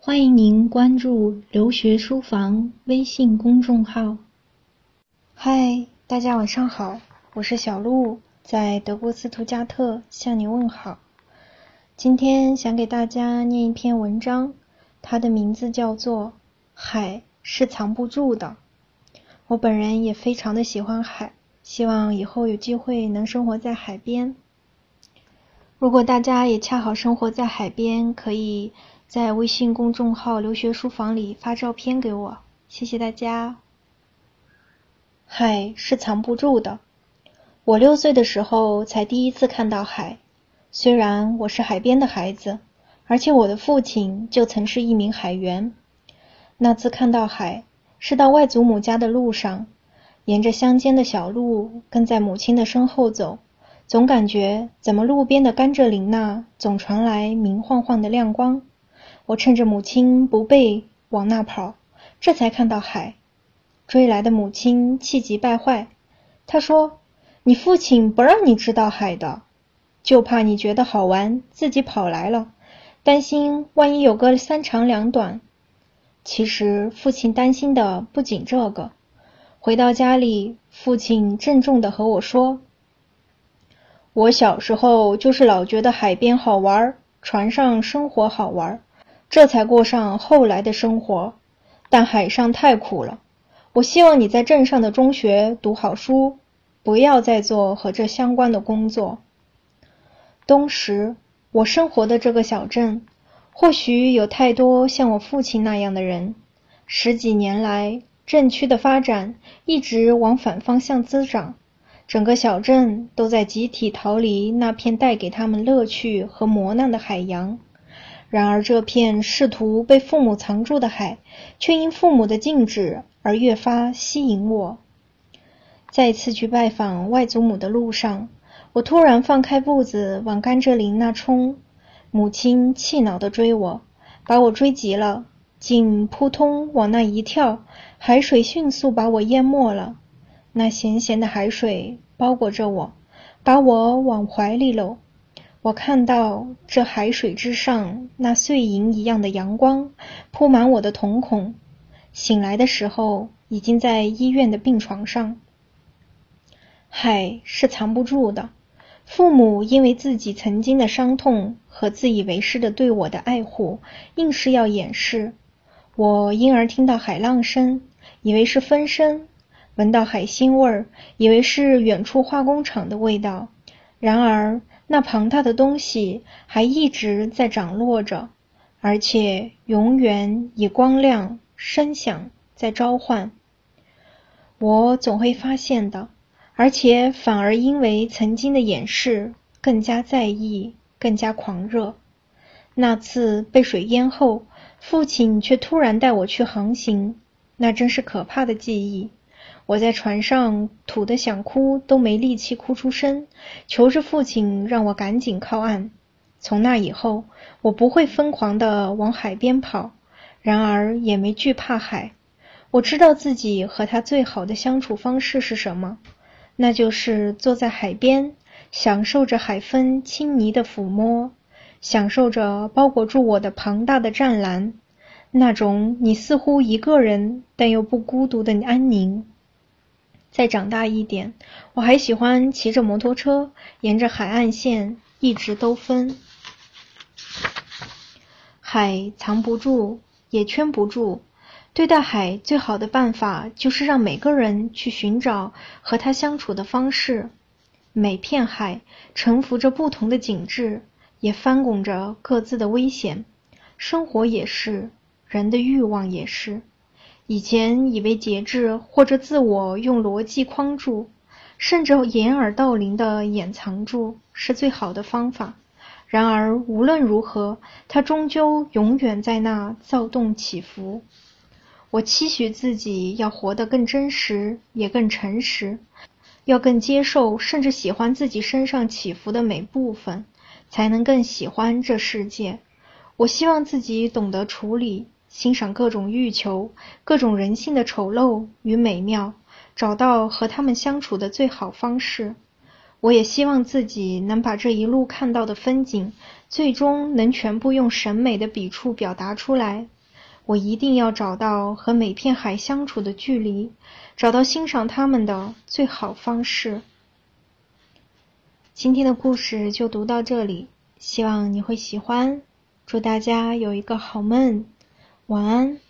欢迎您关注“留学书房”微信公众号。嗨，大家晚上好，我是小鹿，在德国斯图加特向你问好。今天想给大家念一篇文章，它的名字叫做《海是藏不住的》。我本人也非常的喜欢海，希望以后有机会能生活在海边。如果大家也恰好生活在海边，可以在微信公众号“留学书房”里发照片给我，谢谢大家。海是藏不住的。我六岁的时候才第一次看到海，虽然我是海边的孩子，而且我的父亲就曾是一名海员。那次看到海，是到外祖母家的路上，沿着乡间的小路，跟在母亲的身后走。总感觉怎么路边的甘蔗林那总传来明晃晃的亮光，我趁着母亲不备往那跑，这才看到海。追来的母亲气急败坏，她说：“你父亲不让你知道海的，就怕你觉得好玩，自己跑来了，担心万一有个三长两短。”其实父亲担心的不仅这个。回到家里，父亲郑重的和我说。我小时候就是老觉得海边好玩，船上生活好玩，这才过上后来的生活。但海上太苦了。我希望你在镇上的中学读好书，不要再做和这相关的工作。当时我生活的这个小镇，或许有太多像我父亲那样的人。十几年来，镇区的发展一直往反方向滋长。整个小镇都在集体逃离那片带给他们乐趣和磨难的海洋。然而，这片试图被父母藏住的海，却因父母的禁止而越发吸引我。再次去拜访外祖母的路上，我突然放开步子往甘蔗林那冲，母亲气恼地追我，把我追急了，竟扑通往那一跳，海水迅速把我淹没了。那咸咸的海水包裹着我，把我往怀里搂。我看到这海水之上那碎银一样的阳光铺满我的瞳孔。醒来的时候，已经在医院的病床上。海是藏不住的。父母因为自己曾经的伤痛和自以为是的对我的爱护，硬是要掩饰。我因而听到海浪声，以为是风声。闻到海腥味儿，以为是远处化工厂的味道。然而，那庞大的东西还一直在涨落着，而且永远以光亮、声响在召唤。我总会发现的，而且反而因为曾经的掩饰，更加在意，更加狂热。那次被水淹后，父亲却突然带我去航行，那真是可怕的记忆。我在船上吐得想哭，都没力气哭出声，求着父亲让我赶紧靠岸。从那以后，我不会疯狂地往海边跑，然而也没惧怕海。我知道自己和他最好的相处方式是什么，那就是坐在海边，享受着海风轻昵的抚摸，享受着包裹住我的庞大的湛蓝，那种你似乎一个人但又不孤独的安宁。再长大一点，我还喜欢骑着摩托车，沿着海岸线一直兜风。海藏不住，也圈不住。对待海最好的办法，就是让每个人去寻找和他相处的方式。每片海沉浮着不同的景致，也翻滚着各自的危险。生活也是，人的欲望也是。以前以为节制或者自我用逻辑框住，甚至掩耳盗铃的掩藏住是最好的方法。然而无论如何，它终究永远在那躁动起伏。我期许自己要活得更真实，也更诚实，要更接受甚至喜欢自己身上起伏的每部分，才能更喜欢这世界。我希望自己懂得处理。欣赏各种欲求，各种人性的丑陋与美妙，找到和他们相处的最好方式。我也希望自己能把这一路看到的风景，最终能全部用审美的笔触表达出来。我一定要找到和每片海相处的距离，找到欣赏它们的最好方式。今天的故事就读到这里，希望你会喜欢。祝大家有一个好梦，晚安。